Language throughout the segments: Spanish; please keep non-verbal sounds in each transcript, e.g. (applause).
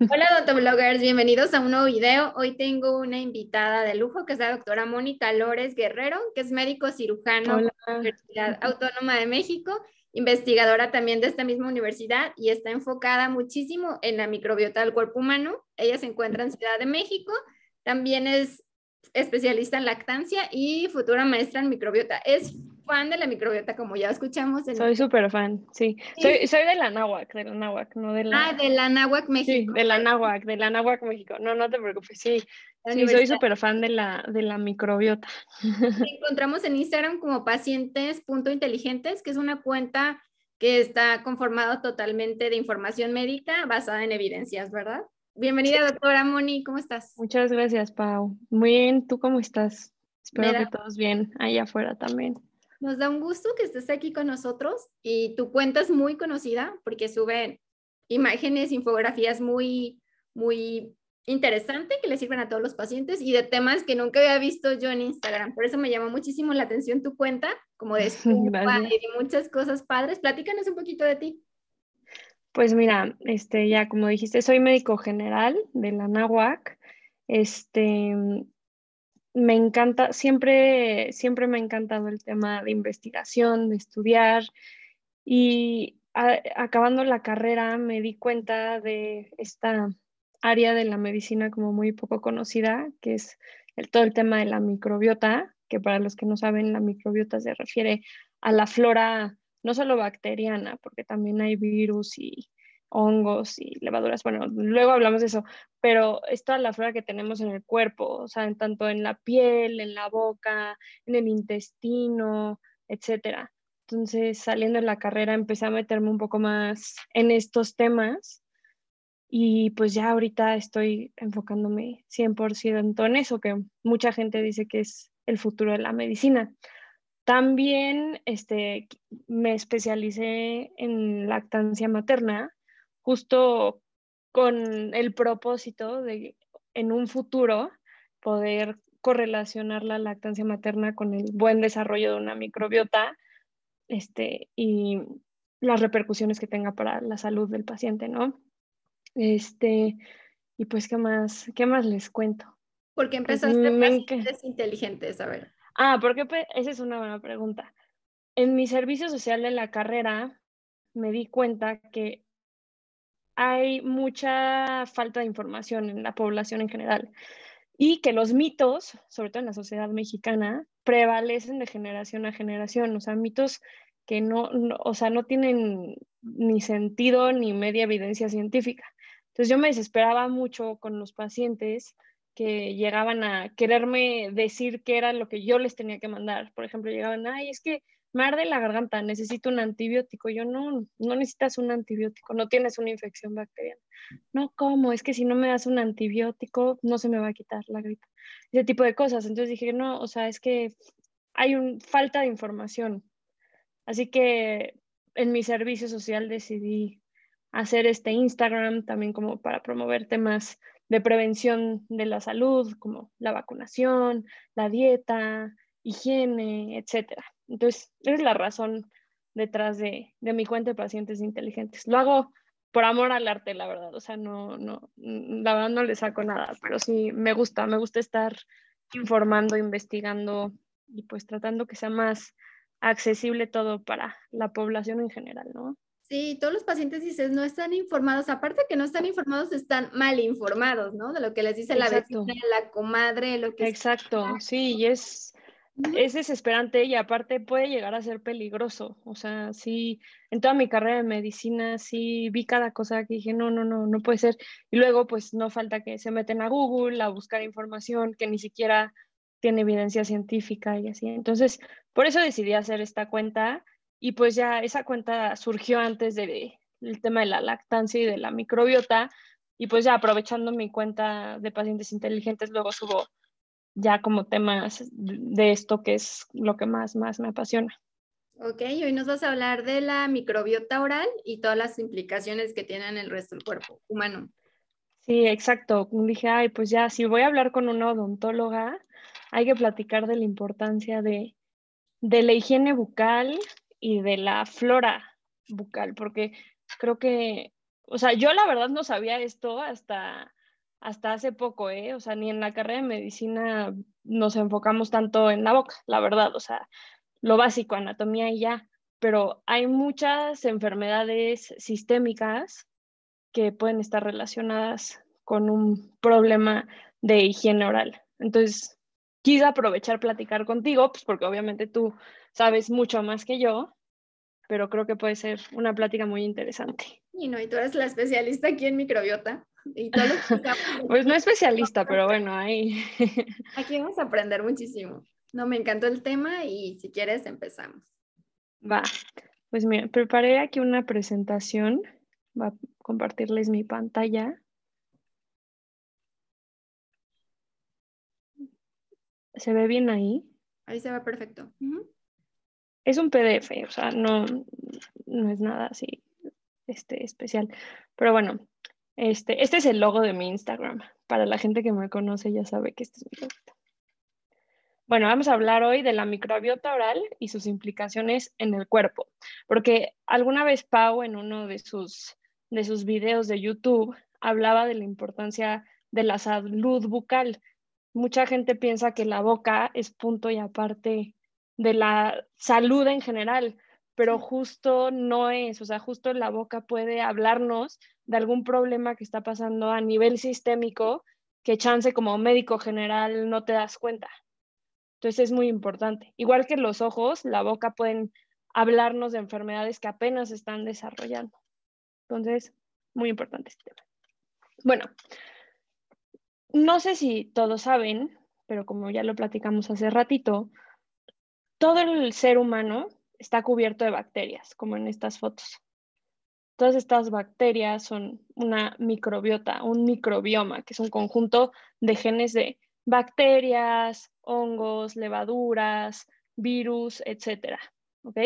Hola odontobloggers, bienvenidos a un nuevo video. Hoy tengo una invitada de lujo que es la doctora Mónica Lores Guerrero, que es médico cirujano de la Universidad Autónoma de México, investigadora también de esta misma universidad y está enfocada muchísimo en la microbiota del cuerpo humano. Ella se encuentra en Ciudad de México, también es especialista en lactancia y futura maestra en microbiota. Es fan de la microbiota, como ya escuchamos. Soy súper fan, sí. Soy, soy de la Náhuac, de la Náhuac, no de la... Ah, de la Náhuac, México. Sí, de la Náhuac, de la Náhuac, México. No, no te preocupes, sí. Sí, soy súper fan de la, de la microbiota. encontramos en Instagram como pacientes.inteligentes, que es una cuenta que está conformado totalmente de información médica basada en evidencias, ¿verdad? Bienvenida, doctora Moni, ¿cómo estás? Muchas gracias, Pau. Muy bien, ¿tú cómo estás? Espero que todos bien allá afuera también. Nos da un gusto que estés aquí con nosotros y tu cuenta es muy conocida porque sube imágenes, infografías muy, muy interesantes que le sirven a todos los pacientes y de temas que nunca había visto yo en Instagram. Por eso me llamó muchísimo la atención tu cuenta, como de (laughs) y muchas cosas padres. Platícanos un poquito de ti. Pues mira, este, ya como dijiste, soy médico general de la NAWAC. Este, me encanta, siempre, siempre me ha encantado el tema de investigación, de estudiar y acabando la carrera me di cuenta de esta área de la medicina como muy poco conocida, que es el, todo el tema de la microbiota, que para los que no saben, la microbiota se refiere a la flora no solo bacteriana, porque también hay virus y hongos y levaduras. Bueno, luego hablamos de eso, pero es toda la flora que tenemos en el cuerpo, o sea, en tanto en la piel, en la boca, en el intestino, etcétera. Entonces, saliendo de la carrera, empecé a meterme un poco más en estos temas y pues ya ahorita estoy enfocándome 100% en eso, que mucha gente dice que es el futuro de la medicina. También este, me especialicé en lactancia materna justo con el propósito de en un futuro poder correlacionar la lactancia materna con el buen desarrollo de una microbiota este, y las repercusiones que tenga para la salud del paciente, ¿no? Este, y pues, ¿qué más, qué más les cuento? ¿Por qué pues, empezaste pues, pacientes inteligentes? A ver. Ah, porque esa es una buena pregunta. En mi servicio social de la carrera me di cuenta que hay mucha falta de información en la población en general y que los mitos, sobre todo en la sociedad mexicana, prevalecen de generación a generación, o sea, mitos que no, o sea, no tienen ni sentido ni media evidencia científica. Entonces yo me desesperaba mucho con los pacientes que llegaban a quererme decir qué era lo que yo les tenía que mandar. Por ejemplo, llegaban, ay, es que me arde la garganta, necesito un antibiótico. Yo no, no necesitas un antibiótico, no tienes una infección bacteriana. No, ¿cómo? Es que si no me das un antibiótico, no se me va a quitar la gripe. Ese tipo de cosas. Entonces dije, no, o sea, es que hay un, falta de información. Así que en mi servicio social decidí hacer este Instagram también como para promover temas de prevención de la salud, como la vacunación, la dieta, higiene, etcétera. Entonces, es la razón detrás de, mi cuenta de pacientes inteligentes. Lo hago por amor al arte, la verdad. O sea, no, no, la verdad no le saco nada, pero sí me gusta, me gusta estar informando, investigando y pues tratando que sea más accesible todo para la población en general, ¿no? Sí, todos los pacientes dices, no están informados, aparte que no están informados, están mal informados, ¿no? De lo que les dice la vecina, la comadre, lo que... Exacto, sí, y es, es desesperante y aparte puede llegar a ser peligroso. O sea, sí, en toda mi carrera de medicina sí vi cada cosa que dije, no, no, no, no puede ser. Y luego pues no falta que se meten a Google a buscar información que ni siquiera tiene evidencia científica y así. Entonces, por eso decidí hacer esta cuenta y pues ya esa cuenta surgió antes del tema de la lactancia y de la microbiota y pues ya aprovechando mi cuenta de pacientes inteligentes, luego subo ya como temas de esto que es lo que más, más me apasiona. Ok, hoy nos vas a hablar de la microbiota oral y todas las implicaciones que tiene en el resto del cuerpo humano. Sí, exacto. Dije, ay, pues ya, si voy a hablar con una odontóloga, hay que platicar de la importancia de, de la higiene bucal y de la flora bucal, porque creo que o sea, yo la verdad no sabía esto hasta, hasta hace poco, ¿eh? O sea, ni en la carrera de medicina nos enfocamos tanto en la boca, la verdad, o sea, lo básico, anatomía y ya, pero hay muchas enfermedades sistémicas que pueden estar relacionadas con un problema de higiene oral. Entonces, quise aprovechar platicar contigo, pues porque obviamente tú sabes mucho más que yo, pero creo que puede ser una plática muy interesante. Y no, y tú eres la especialista aquí en microbiota. Y todo (laughs) pues no especialista, pero bueno, ahí. (laughs) aquí vamos a aprender muchísimo. No, me encantó el tema y si quieres empezamos. Va, pues mira, preparé aquí una presentación. Va a compartirles mi pantalla. ¿Se ve bien ahí? Ahí se ve perfecto. Es un PDF, o sea, no, no es nada así este, especial. Pero bueno, este, este es el logo de mi Instagram. Para la gente que me conoce ya sabe que este es mi logo. Bueno, vamos a hablar hoy de la microbiota oral y sus implicaciones en el cuerpo, porque alguna vez Pau en uno de sus, de sus videos de YouTube hablaba de la importancia de la salud bucal. Mucha gente piensa que la boca es punto y aparte de la salud en general, pero justo no es, o sea, justo la boca puede hablarnos de algún problema que está pasando a nivel sistémico que chance como médico general no te das cuenta. Entonces es muy importante. Igual que los ojos, la boca pueden hablarnos de enfermedades que apenas están desarrollando. Entonces, muy importante este tema. Bueno, no sé si todos saben, pero como ya lo platicamos hace ratito, todo el ser humano está cubierto de bacterias, como en estas fotos. Todas estas bacterias son una microbiota, un microbioma, que es un conjunto de genes de bacterias, hongos, levaduras, virus, etc. ¿Ok?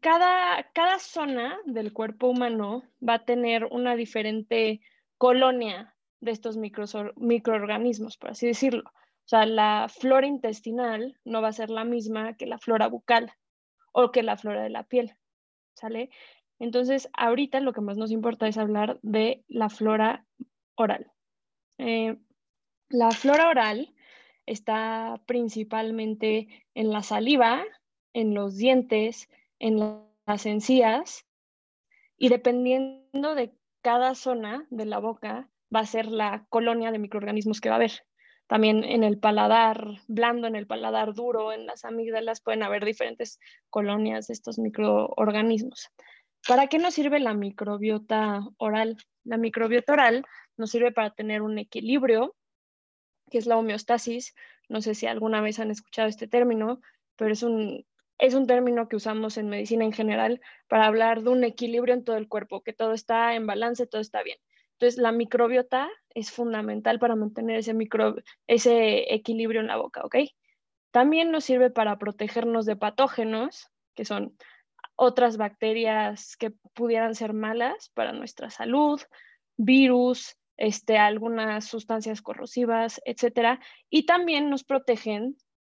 cada, cada zona del cuerpo humano va a tener una diferente colonia de estos microorganismos, por así decirlo. O sea, la flora intestinal no va a ser la misma que la flora bucal o que la flora de la piel, ¿sale? Entonces, ahorita lo que más nos importa es hablar de la flora oral. Eh, la flora oral está principalmente en la saliva, en los dientes, en las encías y dependiendo de cada zona de la boca va a ser la colonia de microorganismos que va a haber. También en el paladar blando, en el paladar duro, en las amígdalas pueden haber diferentes colonias de estos microorganismos. ¿Para qué nos sirve la microbiota oral? La microbiota oral nos sirve para tener un equilibrio que es la homeostasis. No sé si alguna vez han escuchado este término, pero es un, es un término que usamos en medicina en general para hablar de un equilibrio en todo el cuerpo, que todo está en balance, todo está bien. Entonces, la microbiota es fundamental para mantener ese, micro, ese equilibrio en la boca, ¿ok? También nos sirve para protegernos de patógenos, que son otras bacterias que pudieran ser malas para nuestra salud, virus, este, algunas sustancias corrosivas, etcétera, y también nos protegen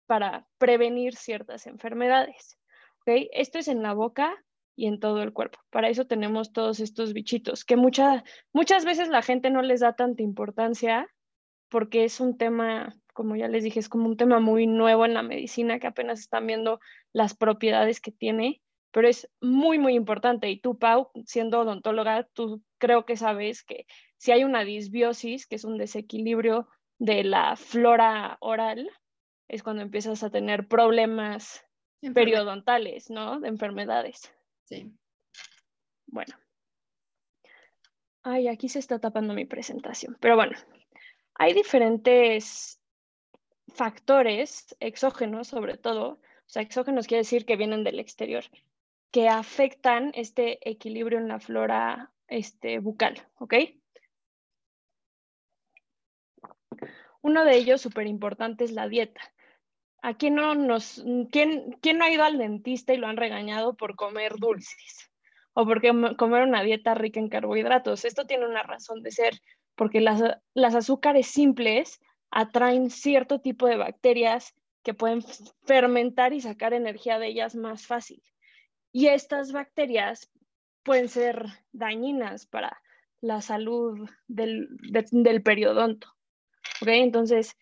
para prevenir ciertas enfermedades. Esto es en la boca y en todo el cuerpo. Para eso tenemos todos estos bichitos, que mucha, muchas veces la gente no les da tanta importancia porque es un tema, como ya les dije, es como un tema muy nuevo en la medicina que apenas están viendo las propiedades que tiene, pero es muy, muy importante. Y tú, Pau, siendo odontóloga, tú creo que sabes que si hay una disbiosis, que es un desequilibrio de la flora oral, es cuando empiezas a tener problemas periodontales, ¿no? De enfermedades. Sí. Bueno. Ay, aquí se está tapando mi presentación. Pero bueno, hay diferentes factores exógenos, sobre todo. O sea, exógenos quiere decir que vienen del exterior, que afectan este equilibrio en la flora este, bucal, ¿ok? Uno de ellos súper importante es la dieta. ¿A quién no, nos, quién, quién no ha ido al dentista y lo han regañado por comer dulces? O por comer una dieta rica en carbohidratos. Esto tiene una razón de ser, porque las, las azúcares simples atraen cierto tipo de bacterias que pueden fermentar y sacar energía de ellas más fácil. Y estas bacterias pueden ser dañinas para la salud del, del periodonto. Entonces,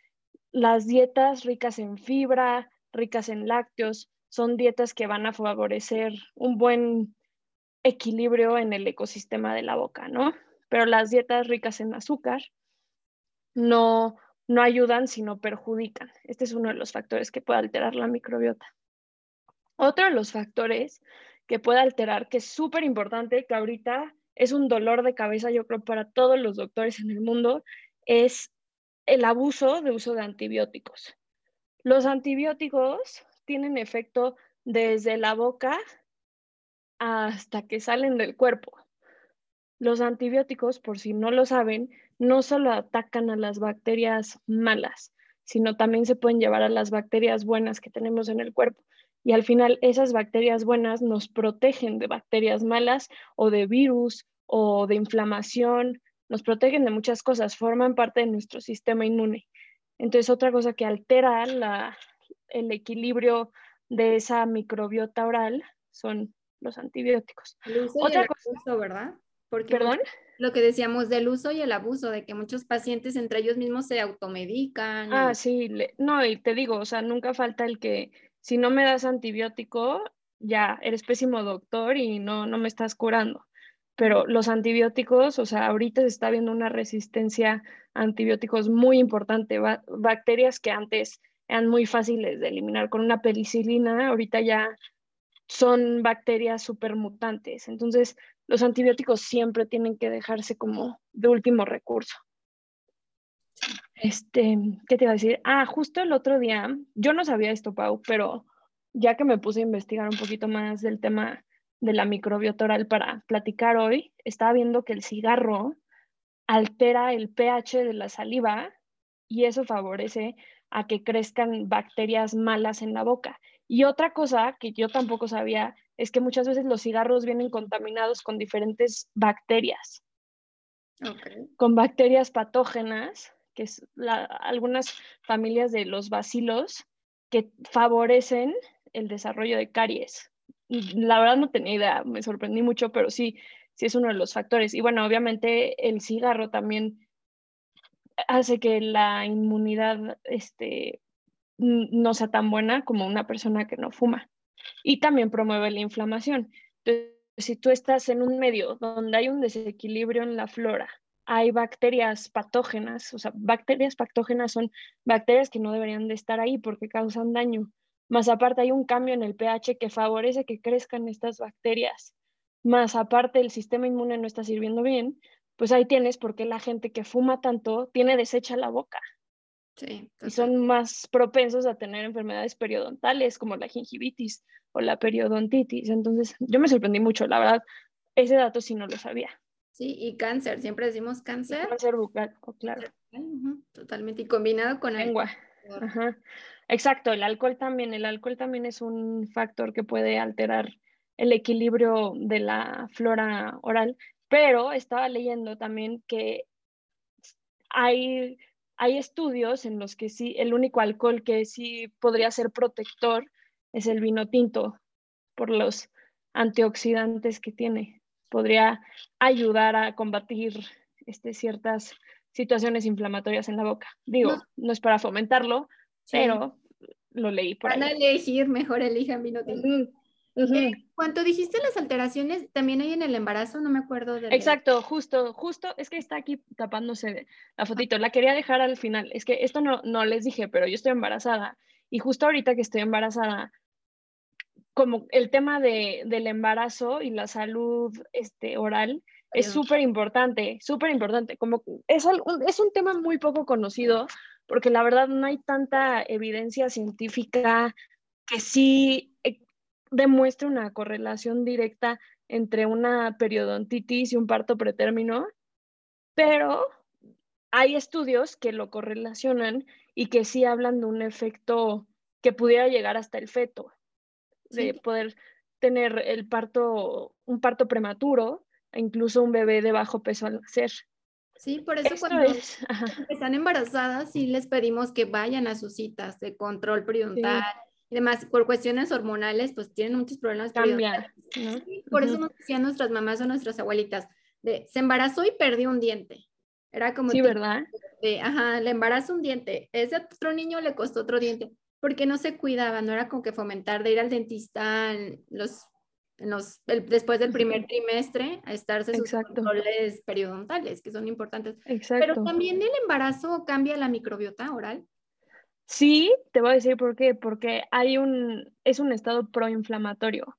las dietas ricas en fibra, ricas en lácteos, son dietas que van a favorecer un buen equilibrio en el ecosistema de la boca, ¿no? Pero las dietas ricas en azúcar no, no ayudan, sino perjudican. Este es uno de los factores que puede alterar la microbiota. Otro de los factores que puede alterar, que es súper importante, que ahorita es un dolor de cabeza, yo creo, para todos los doctores en el mundo, es el abuso de uso de antibióticos. Los antibióticos tienen efecto desde la boca hasta que salen del cuerpo. Los antibióticos, por si no lo saben, no solo atacan a las bacterias malas, sino también se pueden llevar a las bacterias buenas que tenemos en el cuerpo. Y al final esas bacterias buenas nos protegen de bacterias malas o de virus o de inflamación, nos protegen de muchas cosas, forman parte de nuestro sistema inmune. Entonces, otra cosa que altera el equilibrio de esa microbiota oral son los antibióticos. Otra cosa, ¿verdad? Porque ¿Perdón? Lo que decíamos del uso y el abuso, de que muchos pacientes entre ellos mismos se automedican. Ah, sí, no, y te digo, o sea, nunca falta el que si no me das antibiótico, ya eres pésimo doctor y no, no me estás curando. Pero los antibióticos, o sea, ahorita se está viendo una resistencia a antibióticos muy importante. bacterias que antes eran muy fáciles de eliminar con una penicilina, ahorita ya son bacterias supermutantes. Entonces, los antibióticos siempre tienen que dejarse como de último recurso. Este, ¿qué te iba a decir? Ah, justo el otro día, yo no sabía esto, Pau, pero ya que me puse a investigar un poquito más del tema de la microbiota oral para platicar hoy, estaba viendo que el cigarro altera el pH de la saliva y eso favorece a que crezcan bacterias malas en la boca. Y otra cosa que yo tampoco sabía es que muchas veces los cigarros vienen contaminados con diferentes bacterias, con bacterias patógenas, que es algunas familias de los bacilos que favorecen el desarrollo de caries. La verdad no tenía idea, me sorprendí mucho, pero sí, sí es uno de los factores. Y bueno, obviamente el cigarro también hace que la inmunidad este, no sea tan buena como una persona que no fuma. Y también promueve la inflamación. Entonces, si tú estás en un medio donde hay un desequilibrio en la flora, hay bacterias patógenas, o sea, bacterias patógenas son bacterias que no deberían de estar ahí porque causan daño. Más aparte hay un cambio en el pH que favorece que crezcan estas bacterias. Más aparte el sistema inmune no está sirviendo bien, pues ahí tienes porque la gente que fuma tanto tiene deshecha la boca. Sí, y son más propensos a tener enfermedades periodontales como la gingivitis o la periodontitis. Entonces, yo me sorprendí mucho, la verdad, ese dato sí no lo sabía. Sí, y cáncer, siempre decimos cáncer. cáncer bucal, oh, claro. totalmente, y combinado con lengua. Ajá. Exacto, el alcohol también, el alcohol también es un factor que puede alterar el equilibrio de la flora oral, pero estaba leyendo también que hay, hay estudios en los que sí, el único alcohol que sí podría ser protector es el vino tinto por los antioxidantes que tiene. Podría ayudar a combatir este, ciertas situaciones inflamatorias en la boca. Digo, no, es para fomentarlo, pero lo leí por Van a elegir, mejor elijan vino tinto. Eh, ¿Cuánto dijiste las alteraciones? También hay en el embarazo, no me acuerdo de. Exacto, justo, justo, es que está aquí tapándose la fotito. La quería dejar al final. Es que esto no, no les dije, pero yo estoy embarazada. Y justo ahorita que estoy embarazada, como el tema de, del embarazo y la salud este, oral es súper importante, súper importante. Como es, es un tema muy poco conocido porque la verdad no hay tanta evidencia científica que sí demuestra una correlación directa entre una periodontitis y un parto pretérmino, pero hay estudios que lo correlacionan y que sí hablan de un efecto que pudiera llegar hasta el feto, de poder tener el parto, un parto prematuro e incluso un bebé de bajo peso al nacer. Sí, por eso cuando están embarazadas sí les pedimos que vayan a sus citas de control periodontal, además por cuestiones hormonales, pues tienen muchos problemas. Cambia. por eso nos decían nuestras mamás o nuestras abuelitas, de, se embarazó y perdió un diente. Era como... Sí, ¿verdad? De, ajá, le embarazó un diente. Ese otro niño le costó otro diente porque no se cuidaba, no era como que fomentar de ir al dentista en los, en los después del primer trimestre a estarse sus controles periodontales, que son importantes. Exacto. Pero también el embarazo cambia la microbiota oral. Sí, te voy a decir por qué, porque hay un, es un estado proinflamatorio.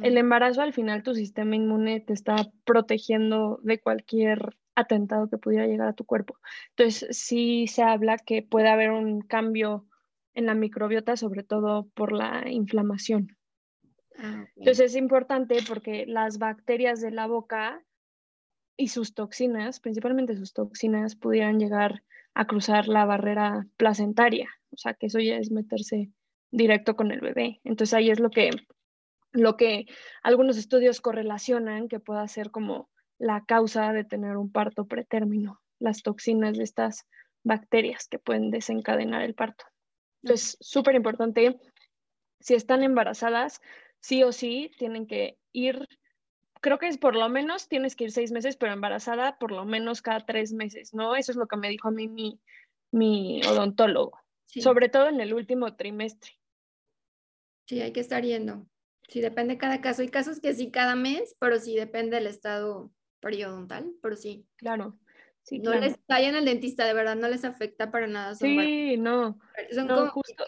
El embarazo al final tu sistema inmune te está protegiendo de cualquier atentado que pudiera llegar a tu cuerpo. Entonces, sí se habla que puede haber un cambio en la microbiota, sobre todo por la inflamación. Ah, Entonces es importante porque las bacterias de la boca y sus toxinas, principalmente sus toxinas, pudieran llegar a cruzar la barrera placentaria, o sea que eso ya es meterse directo con el bebé. Entonces ahí es lo que, lo que algunos estudios correlacionan que pueda ser como la causa de tener un parto pretérmino, las toxinas de estas bacterias que pueden desencadenar el parto. Entonces, súper importante, si están embarazadas, sí o sí tienen que ir, creo que es por lo menos, tienes que ir seis meses, pero embarazada por lo menos cada tres meses, ¿no? Eso es lo que me dijo a mí mi, mi odontólogo, sobre todo en el último trimestre. Sí, hay que estar yendo. Sí, depende de cada caso. Hay casos que sí cada mes, pero sí depende del estado periodontal, pero sí. Claro no les vayan al dentista, de verdad, no les afecta para nada. sí, no. Son como justo,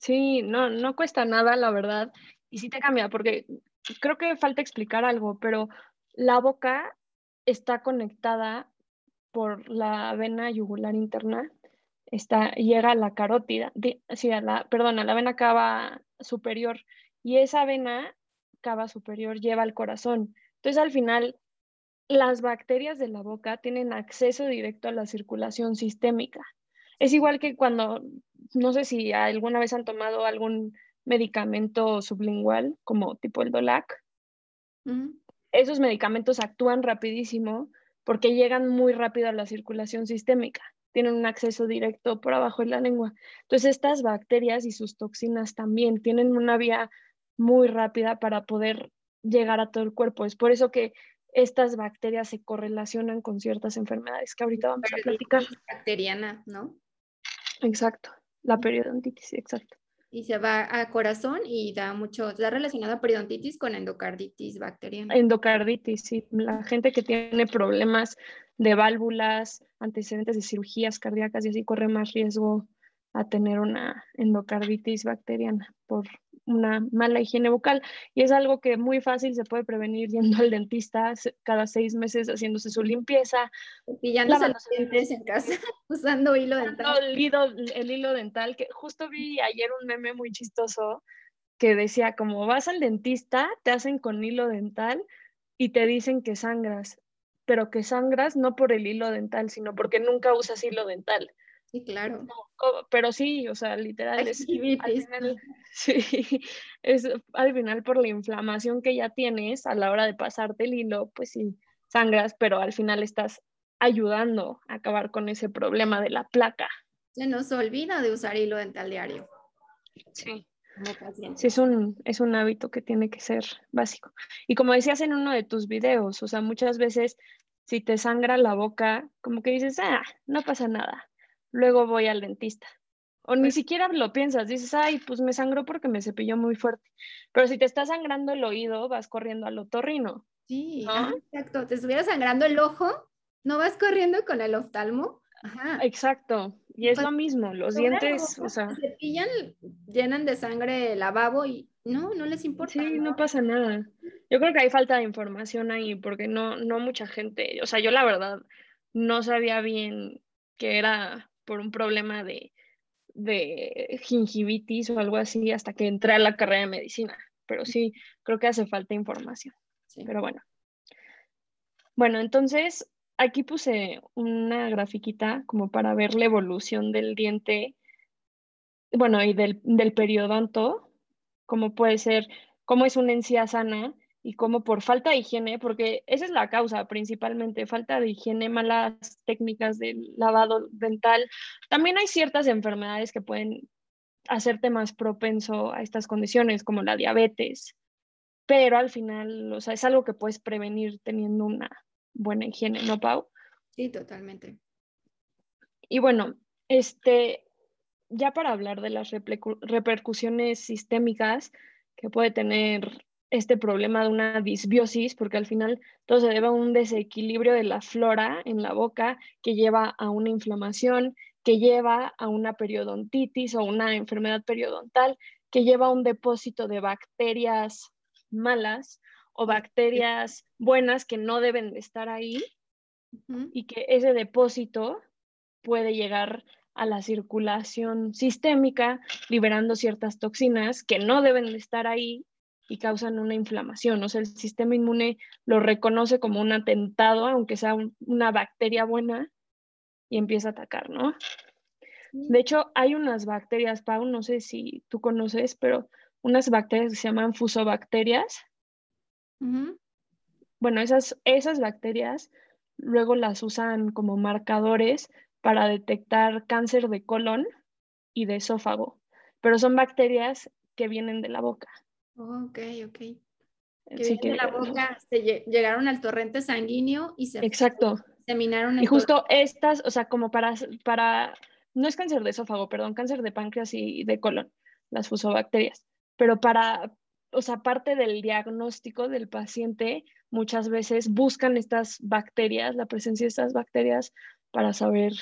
Sí, no, no cuesta nada, la verdad. Y sí te cambia, porque creo que falta explicar algo, pero la boca está conectada por la vena yugular interna, está, llega a la carótida, sí, a la, perdón, a la vena cava superior, y esa vena cava superior lleva al corazón. Entonces, al final, las bacterias de la boca tienen acceso directo a la circulación sistémica. Es igual que cuando, no sé si alguna vez han tomado algún medicamento sublingual, como tipo el Dolac. Esos medicamentos actúan rapidísimo porque llegan muy rápido a la circulación sistémica. Tienen un acceso directo por abajo de la lengua. Entonces, estas bacterias y sus toxinas también tienen una vía muy rápida para poder llegar a todo el cuerpo. Es por eso que estas bacterias se correlacionan con ciertas enfermedades que ahorita vamos a platicar. Bacteriana, ¿no? Exacto, la periodontitis, exacto. Y se va a corazón y da mucho, está relacionado a periodontitis con endocarditis bacteriana. Endocarditis, sí. La gente que tiene problemas de válvulas, antecedentes de cirugías cardíacas y así corre más riesgo a tener una endocarditis bacteriana por una mala higiene bucal y es algo que muy fácil se puede prevenir yendo al dentista cada seis meses haciéndose su limpieza. Pillándose los dientes en casa, (laughs) usando hilo dental. El hilo, el hilo dental, que justo vi ayer un meme muy chistoso que decía como vas al dentista, te hacen con hilo dental y te dicen que sangras, pero que sangras no por el hilo dental, sino porque nunca usas hilo dental. Sí, claro. pero sí, o sea, literal es, al final, (laughs) sí, es al final por la inflamación que ya tienes a la hora de pasarte el hilo, pues sí, sangras, pero al final estás ayudando a acabar con ese problema de la placa. Se nos olvida de usar hilo dental diario. Sí. Sí, es un, es un hábito que tiene que ser básico. Y como decías en uno de tus videos, o sea, muchas veces si te sangra la boca, como que dices, ah, no pasa nada luego voy al dentista. O ni pues siquiera lo piensas, dices, ay, pues me sangró porque me cepilló muy fuerte. Pero si te está sangrando el oído, vas corriendo al otorrino. Sí, exacto. Te estuviera sangrando el ojo, no vas corriendo con el oftalmo. Ajá. Exacto. Y es pues, lo mismo, los dientes, o sea. Cepillan, llenan de sangre el lavabo y no, no les importa. Sí, no pasa nada. Yo creo que hay falta de información ahí, porque no, no mucha gente, o sea, yo la verdad no sabía bien que era por un problema de, gingivitis o algo así hasta que entré a la carrera de medicina. Pero sí, creo que hace falta información. Pero bueno. Bueno, entonces aquí puse una grafiquita como para ver la evolución del diente, bueno, y del, del periodonto, como puede ser, cómo es una encía sana y como por falta de higiene, porque esa es la causa principalmente, falta de higiene, malas técnicas del lavado dental. También hay ciertas enfermedades que pueden hacerte más propenso a estas condiciones como la diabetes, pero al final, o sea, es algo que puedes prevenir teniendo una buena higiene, ¿no, Pau? Sí, totalmente. Y bueno, este, ya para hablar de las repercusiones sistémicas que puede tener este problema de una disbiosis, porque al final todo se debe a un desequilibrio de la flora en la boca que lleva a una inflamación, que lleva a una periodontitis o una enfermedad periodontal, que lleva a un depósito de bacterias malas o bacterias buenas que no deben de estar ahí y que ese depósito puede llegar a la circulación sistémica, liberando ciertas toxinas que no deben de estar ahí y causan una inflamación. O sea, el sistema inmune lo reconoce como un atentado, aunque sea una bacteria buena, y empieza a atacar, ¿no? De hecho, hay unas bacterias, Pau, no sé si tú conoces, pero unas bacterias que se llaman fusobacterias. Bueno, esas, esas bacterias luego las usan como marcadores para detectar cáncer de colon y de esófago, pero son bacterias que vienen de la boca. Ok, ok. Que vienen de la boca, se llegaron al torrente sanguíneo y se Exacto. seminaron. y justo estas, o sea, como para, para, no es cáncer de esófago, perdón, cáncer de páncreas y de colon, las fusobacterias, pero para, o sea, parte del diagnóstico del paciente, muchas veces buscan estas bacterias, la presencia de estas bacterias para saber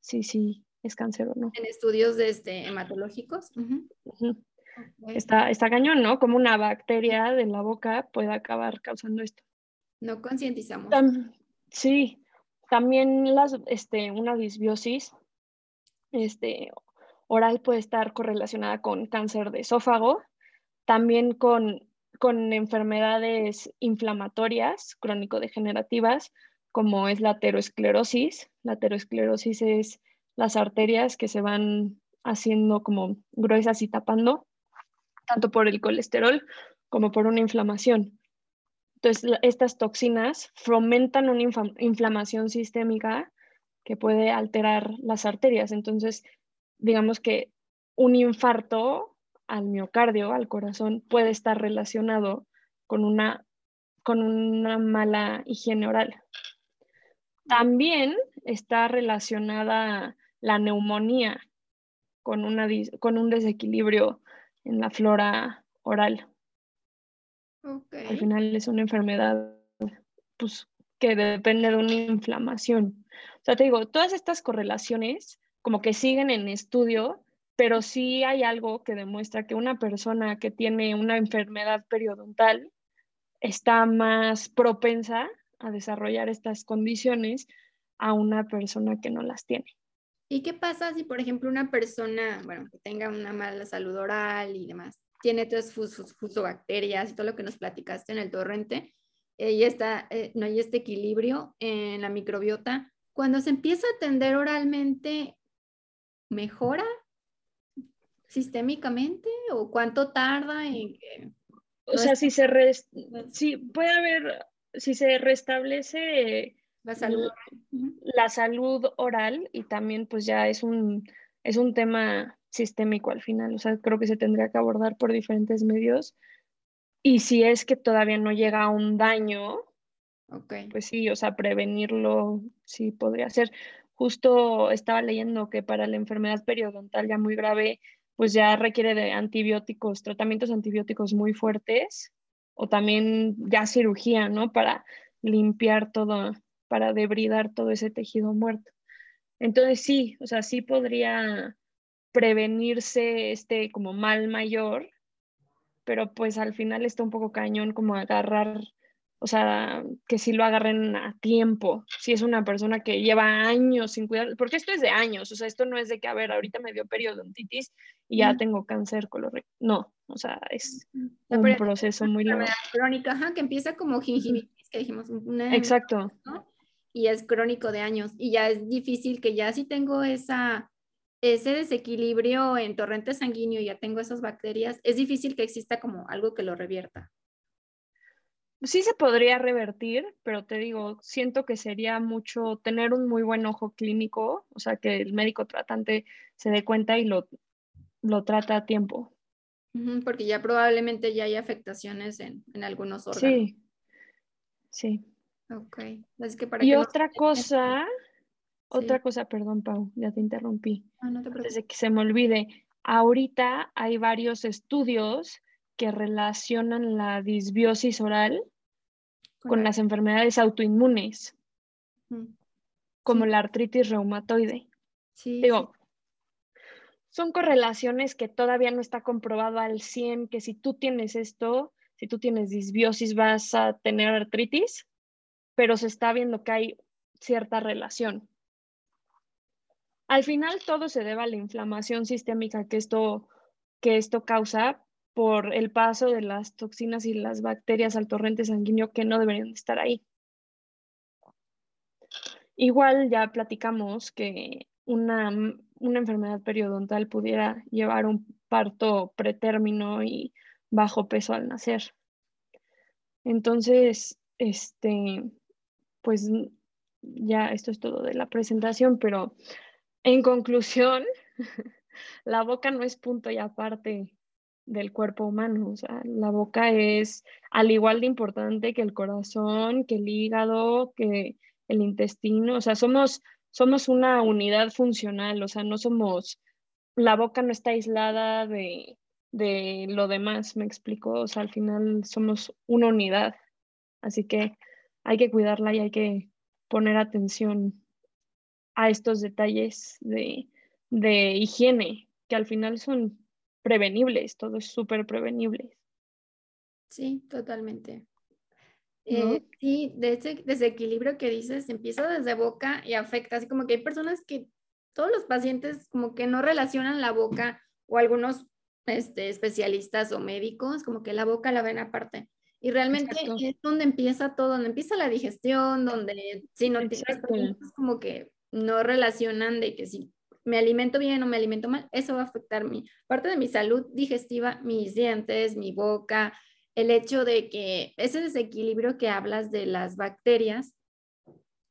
si sí es cáncer o no. En estudios de este, hematológicos. Está, está cañón, ¿no? Como una bacteria de la boca puede acabar causando esto. No concientizamos. sí, también las, este, una disbiosis este, oral puede estar correlacionada con cáncer de esófago, también con, con enfermedades inflamatorias crónico-degenerativas, como es la aterosclerosis. La aterosclerosis es las arterias que se van haciendo como gruesas y tapando, tanto por el colesterol como por una inflamación. Entonces, estas toxinas fomentan una inflamación sistémica que puede alterar las arterias. Entonces, digamos que un infarto al miocardio, al corazón, puede estar relacionado con una, con una mala higiene oral. También está relacionada la neumonía con, una, con un desequilibrio en la flora oral. Al final es una enfermedad pues, que depende de una inflamación. O sea, te digo, todas estas correlaciones como que siguen en estudio, pero sí hay algo que demuestra que una persona que tiene una enfermedad periodontal está más propensa a desarrollar estas condiciones a una persona que no las tiene. ¿Y qué pasa si, por ejemplo, una persona, bueno, que tenga una mala salud oral y demás, tiene todas sus fusobacterias y todo lo que nos platicaste en el torrente, eh, y está, eh, no hay este equilibrio en la microbiota, cuando se empieza a atender oralmente, ¿mejora sistémicamente o cuánto tarda en que... O sea, si se si puede haber si se restablece la salud. la salud oral y también pues ya es un, es un tema sistémico al final, o sea, creo que se tendría que abordar por diferentes medios y si es que todavía no llega a un daño, okay. pues sí, o sea, prevenirlo sí podría ser. Justo estaba leyendo que para la enfermedad periodontal ya muy grave, pues ya requiere de antibióticos, tratamientos antibióticos muy fuertes o también ya cirugía, ¿no? Para limpiar todo, para debridar todo ese tejido muerto. Entonces sí, o sea, sí podría prevenirse este como mal mayor, pero pues al final está un poco cañón como agarrar, o sea, que si lo agarren a tiempo, si es una persona que lleva años sin cuidar, porque esto es de años, o sea, esto no es de que, a ver, ahorita me dio periodontitis y ya tengo cáncer colorectal, no, o sea, es un proceso muy largo. Crónica, ajá, que empieza como gingivitis, que dijimos. Una, Exacto. Y es crónico de años. Y ya es difícil que ya si tengo esa, ese desequilibrio en torrente sanguíneo, y ya tengo esas bacterias, es difícil que exista como algo que lo revierta. Sí se podría revertir, pero te digo, siento que sería mucho tener un muy buen ojo clínico, o sea, que el médico tratante se dé cuenta y lo lo trata a tiempo. Porque ya probablemente ya hay afectaciones en, algunos órganos. Sí, sí. Ok. que para y otra cosa, otra cosa, perdón, Pau, ya te interrumpí. Ah, no te Antes de que se me olvide, ahorita hay varios estudios que relacionan la disbiosis oral con, las enfermedades autoinmunes, como la artritis reumatoide. Sí. Digo, son correlaciones que todavía no está comprobado al 100 que si tú tienes esto, si tú tienes disbiosis vas a tener artritis, pero se está viendo que hay cierta relación. Al final todo se debe a la inflamación sistémica que esto, que esto causa por el paso de las toxinas y las bacterias al torrente sanguíneo que no deberían estar ahí. Igual ya platicamos que una, una enfermedad periodontal pudiera llevar un parto pretérmino y bajo peso al nacer. Entonces, este, pues ya esto es todo de la presentación, pero en conclusión, (laughs) la boca no es punto y aparte del cuerpo humano, o sea, la boca es al igual de importante que el corazón, que el hígado, que el intestino, o sea, somos somos una unidad funcional, o sea, no somos, la boca no está aislada de, de lo demás, me explico, o sea, al final somos una unidad, así que hay que cuidarla y hay que poner atención a estos detalles de, de higiene, que al final son prevenibles, todo es súper prevenible. Sí, totalmente. Eh, sí, de ese desequilibrio que dices empieza desde boca y afecta, así como que hay personas que todos los pacientes como que no relacionan la boca o algunos este, especialistas o médicos como que la boca la ven aparte. Y realmente es donde empieza todo, donde empieza la digestión, donde si no tienes como que no relacionan de que si me alimento bien o me alimento mal, eso va a afectar mi parte de mi salud digestiva, mis dientes, mi boca, el hecho de que ese desequilibrio que hablas de las bacterias,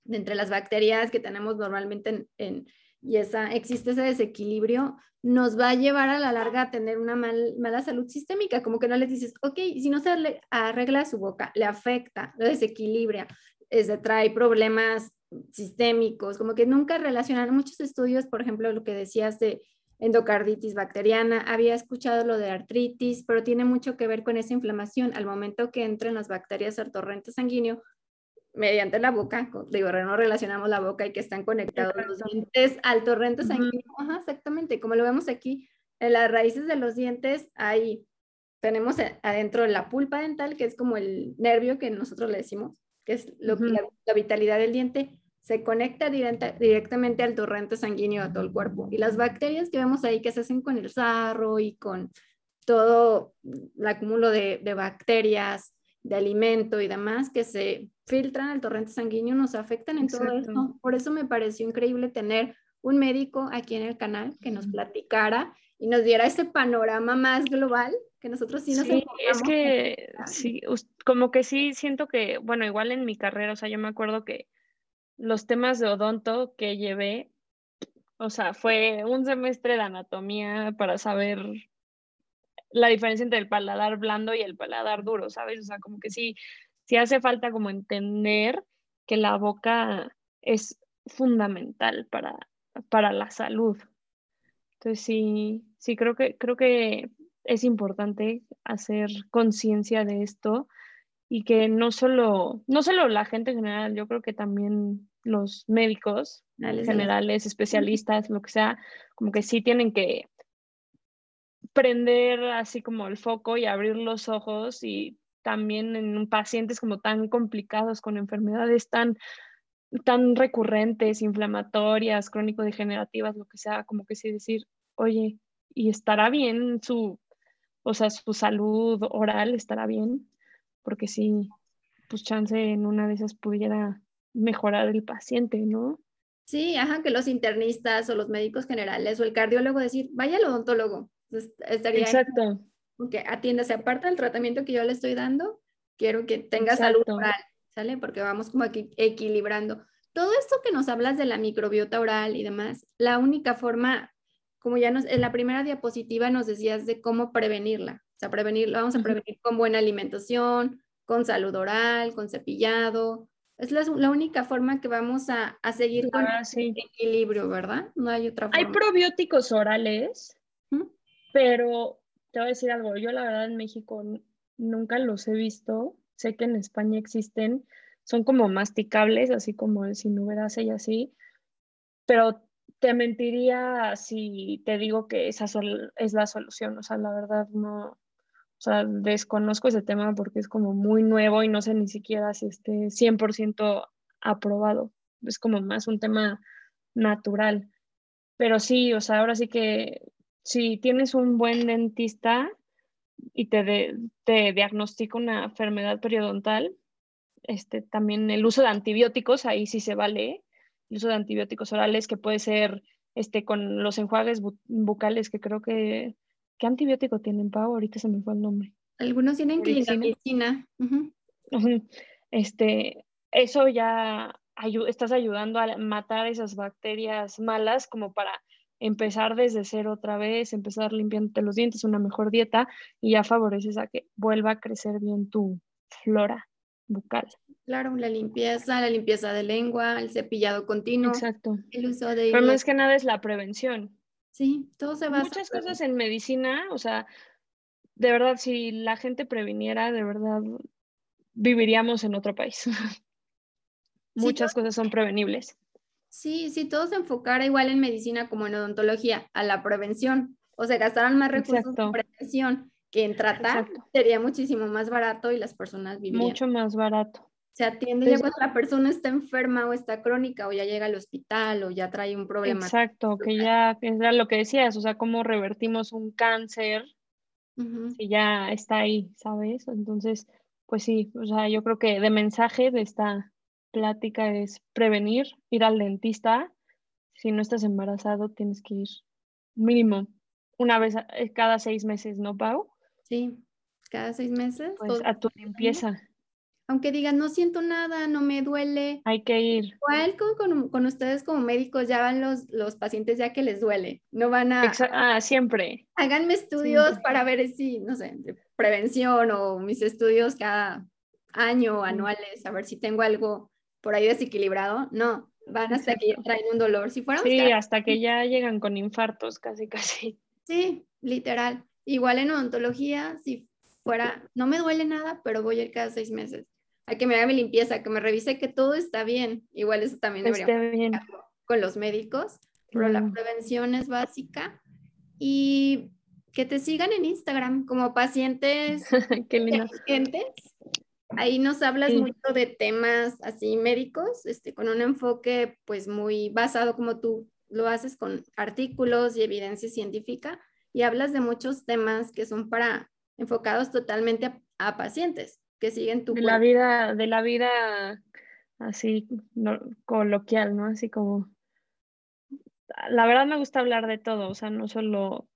de entre las bacterias que tenemos normalmente en, y esa, existe ese desequilibrio, nos va a llevar a la larga a tener una mala salud sistémica, como que no les dices, ok, si no se arregla su boca, le afecta, lo desequilibra, se trae problemas sistémicos, como que nunca relacionan muchos estudios, por ejemplo, lo que decías de endocarditis bacteriana, había escuchado lo de artritis, pero tiene mucho que ver con esa inflamación. Al momento que entran las bacterias al torrente sanguíneo, mediante la boca, digo, no relacionamos la boca y que están conectados los dientes al torrente sanguíneo. exactamente, como lo vemos aquí, en las raíces de los dientes hay, tenemos adentro la pulpa dental, que es como el nervio que nosotros le decimos, que es lo, la vitalidad del diente se conecta directamente al torrente sanguíneo de todo el cuerpo. Y las bacterias que vemos ahí que se hacen con el sarro y con todo el acúmulo de, bacterias, de alimento y demás que se filtran al torrente sanguíneo nos afectan en todo esto. Por eso me pareció increíble tener un médico aquí en el canal que nos platicara y nos diera ese panorama más global que nosotros sí nos Sí, es que sí, como que sí siento que, bueno, igual en mi carrera, o sea, yo me acuerdo que los temas de odonto que llevé, o sea, fue un semestre de anatomía para saber la diferencia entre el paladar blando y el paladar duro, ¿sabes? O sea, como que sí, sí hace falta como entender que la boca es fundamental para, para la salud. Entonces sí, sí creo que, creo que es importante hacer conciencia de esto y que no solo, no solo la gente en general, yo creo que también los médicos generales, especialistas, lo que sea, como que sí tienen que prender así como el foco y abrir los ojos y también en pacientes como tan complicados con enfermedades tan tan recurrentes, inflamatorias, crónico-degenerativas, lo que sea, como que sí decir, oye, ¿y estará bien su, o sea, su salud oral estará bien? Porque sí, pues chance en una de esas pudiera mejorar el paciente, ¿no? Sí, ajá, que los internistas o los médicos generales o el cardiólogo decir, vaya al odontólogo. Estaría Exacto. Porque atiéndase, aparte del tratamiento que yo le estoy dando, quiero que tenga salud oral, ¿sale? Porque vamos como aquí equilibrando. Todo esto que nos hablas de la microbiota oral y demás, la única forma como ya nos, en la primera diapositiva nos decías de cómo prevenirla. O sea, prevenirla, vamos a prevenir con buena alimentación, con salud oral, con cepillado. Es la, única forma que vamos a, a seguir con ah, equilibrio, ¿verdad? No hay otra forma. Hay probióticos orales, pero te voy a decir algo. Yo la verdad en México nunca los he visto. Sé que en España existen. Son como masticables, así como el sinuberase y así. Pero te mentiría si te digo que esa es la solución. O sea, la verdad no, o sea, desconozco ese tema porque es como muy nuevo y no sé ni siquiera si esté 100% aprobado. Es como más un tema natural. Pero sí, o sea, ahora sí que si tienes un buen dentista y te, te diagnostica una enfermedad periodontal, este, también el uso de antibióticos, ahí sí se vale, el uso de antibióticos orales que puede ser este, con los enjuagues bucales, que creo que, ¿qué antibiótico tienen, Pau? Ahorita se me fue el nombre. Algunos tienen clindamicina. Este, eso ya estás ayudando a matar esas bacterias malas como para empezar desde cero otra vez, empezar limpiándote los dientes, una mejor dieta y ya favoreces a que vuelva a crecer bien tu flora bucal. Claro, la limpieza, la limpieza de lengua, el cepillado continuo. Exacto. El uso de... Pero más que nada es la prevención. Sí, todo se basa. Muchas cosas en medicina, o sea, de verdad, si la gente previniera, de verdad, viviríamos en otro país. (laughs) Muchas cosas son prevenibles. Sí, si todo se enfocara igual en medicina como en odontología, a la prevención, o sea, gastaran más recursos en prevención que en tratar, sería muchísimo más barato y las personas vivirían. Mucho más barato. Se atiende ya cuando la persona está enferma o está crónica o ya llega al hospital o ya trae un problema. Exacto, que ya es lo que decías, o sea, cómo revertimos un cáncer si ya está ahí, ¿sabes? Entonces, pues sí, o sea, yo creo que de mensaje de esta plática es prevenir, ir al dentista. Si no estás embarazado, tienes que ir mínimo una vez eh, cada seis meses, ¿no, Pau? Sí, cada seis meses. Pues a tu limpieza. Aunque digan, no siento nada, no me duele. Hay que ir. Igual con, con, ustedes como médicos, ya van los, los pacientes ya que les duele. No van a... ah, siempre. Háganme estudios para ver si, no sé, prevención o mis estudios cada año anuales, a ver si tengo algo por ahí desequilibrado. No, van hasta que ya traen un dolor. Si fuéramos sí, hasta que ya llegan con infartos, casi, casi. Sí, literal. Igual en odontología, si fuera, no me duele nada, pero voy a ir cada seis meses. A que me haga mi limpieza, que me revise que todo está bien. Igual eso también debería con los médicos, pero la prevención es básica. Y que te sigan en Instagram como pacientes (laughs) Qué Ahí nos hablas mucho de temas así médicos, este, con un enfoque pues muy basado como tú lo haces con artículos y evidencia científica y hablas de muchos temas que son para enfocados totalmente a, pacientes que siguen tu de la vida de la vida así coloquial, ¿no? Así como la verdad me gusta hablar de todo, o sea, no solo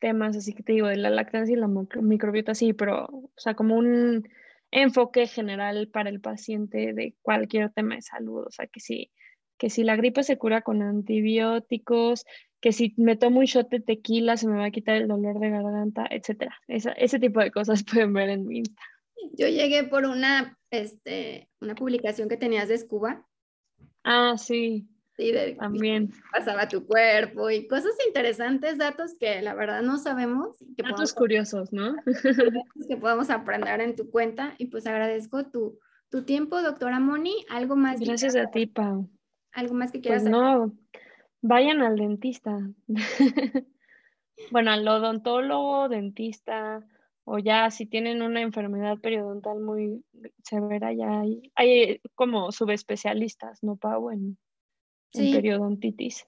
temas así que te digo de la lactancia y la microbiota sí, pero o sea, como un enfoque general para el paciente de cualquier tema de salud, o sea, que si que si la gripe se cura con antibióticos, que si me tomo un shot de tequila se me va a quitar el dolor de garganta, etcétera. ese tipo de cosas (laughs) pueden ver en mi Insta. Yo llegué por una, este, una publicación que tenías de Scuba. Ah, sí. Sí, de, también. Pasaba tu cuerpo y cosas interesantes, datos que la verdad no sabemos. Que datos curiosos, ¿no? (laughs) que podamos aprender en tu cuenta y pues agradezco tu, tu tiempo, doctora Moni. ¿Algo más? Gracias a ti, Pau. ¿Algo más que quieras pues No, vayan al dentista. (laughs) bueno, al odontólogo, dentista, o ya si tienen una enfermedad periodontal muy severa, ya hay, hay como subespecialistas, ¿no, Pau? En, periodontitis.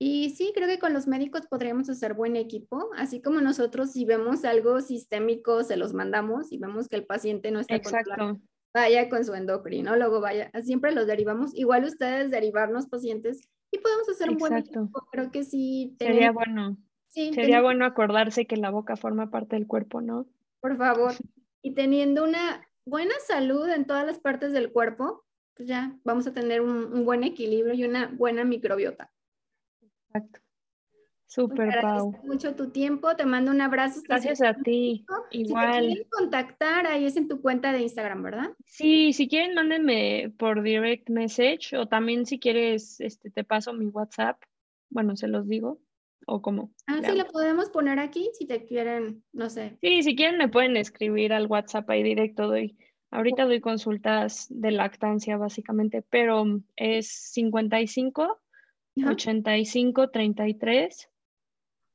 Y sí, creo que con los médicos podríamos hacer buen equipo, así como nosotros si vemos algo sistémico, se los mandamos y vemos que el paciente no está Exacto vaya con su endocrinólogo, vaya, siempre los derivamos. Igual ustedes derivarnos pacientes y podemos hacer un buen equipo. Creo que sí. Sería bueno. Sí, Sería bueno acordarse que la boca forma parte del cuerpo, ¿no? Por favor. (laughs) Y teniendo una buena salud en todas las partes del cuerpo, pues ya vamos a tener un, un buen equilibrio y una buena microbiota. Exacto. Súper, Pau. mucho tu tiempo, te mando un abrazo. Gracias a ti. Igual. Si te quieren contactar, ahí es en tu cuenta de Instagram, ¿verdad? Sí, si quieren, mándenme por direct message o también si quieres, este, te paso mi WhatsApp. Bueno, se los digo. ¿O cómo? Ah, sí, lo podemos poner aquí si te quieren, no sé. Sí, si quieren me pueden escribir al WhatsApp ahí directo. Doy, ahorita doy consultas de lactancia básicamente, pero es 55 85 33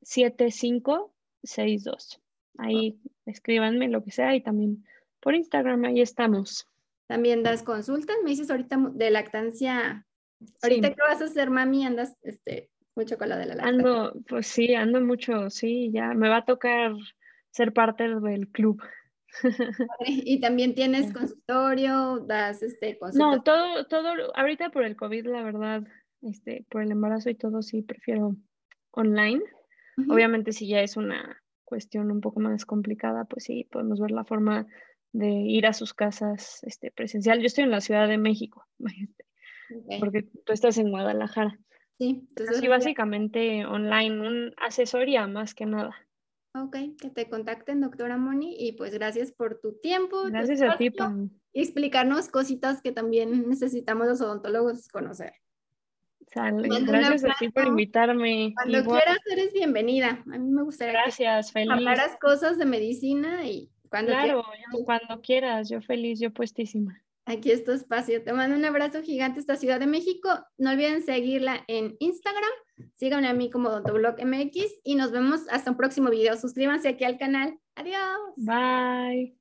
75 62. Ahí escríbanme lo que sea y también por Instagram ahí estamos. También das consultas, me dices ahorita de lactancia. Ahorita que vas a hacer, mami, andas este, mucho con lo de la lactancia. Ando, pues sí, ando mucho, sí, ya me va a tocar ser parte del club. Y también tienes consultorio, das este No, todo, todo, ahorita por el COVID, la verdad, este, por el embarazo y todo, sí prefiero online. Obviamente, si ya es una cuestión un poco más complicada, pues sí, podemos ver la forma de ir a sus casas este, presencial. Yo estoy en la Ciudad de México, (laughs) porque tú estás en Guadalajara. Sí, entonces. básicamente online, un asesoría más que nada. Ok, que te contacten, doctora Moni, y pues gracias por tu tiempo. Gracias a ti, Y explicarnos cositas que también necesitamos los odontólogos conocer. Sale. Gracias a ti por invitarme. Cuando quieras, eres bienvenida. A mí me gustaría Gracias, que hablaras cosas de medicina y cuando claro, cuando quieras, yo feliz, yo puestísima. Aquí es tu espacio. Te mando un abrazo gigante esta Ciudad de México. No olviden seguirla en Instagram. Síganme a mí como Dotoblog MX y nos vemos hasta un próximo video. Suscríbanse aquí al canal. Adiós. Bye.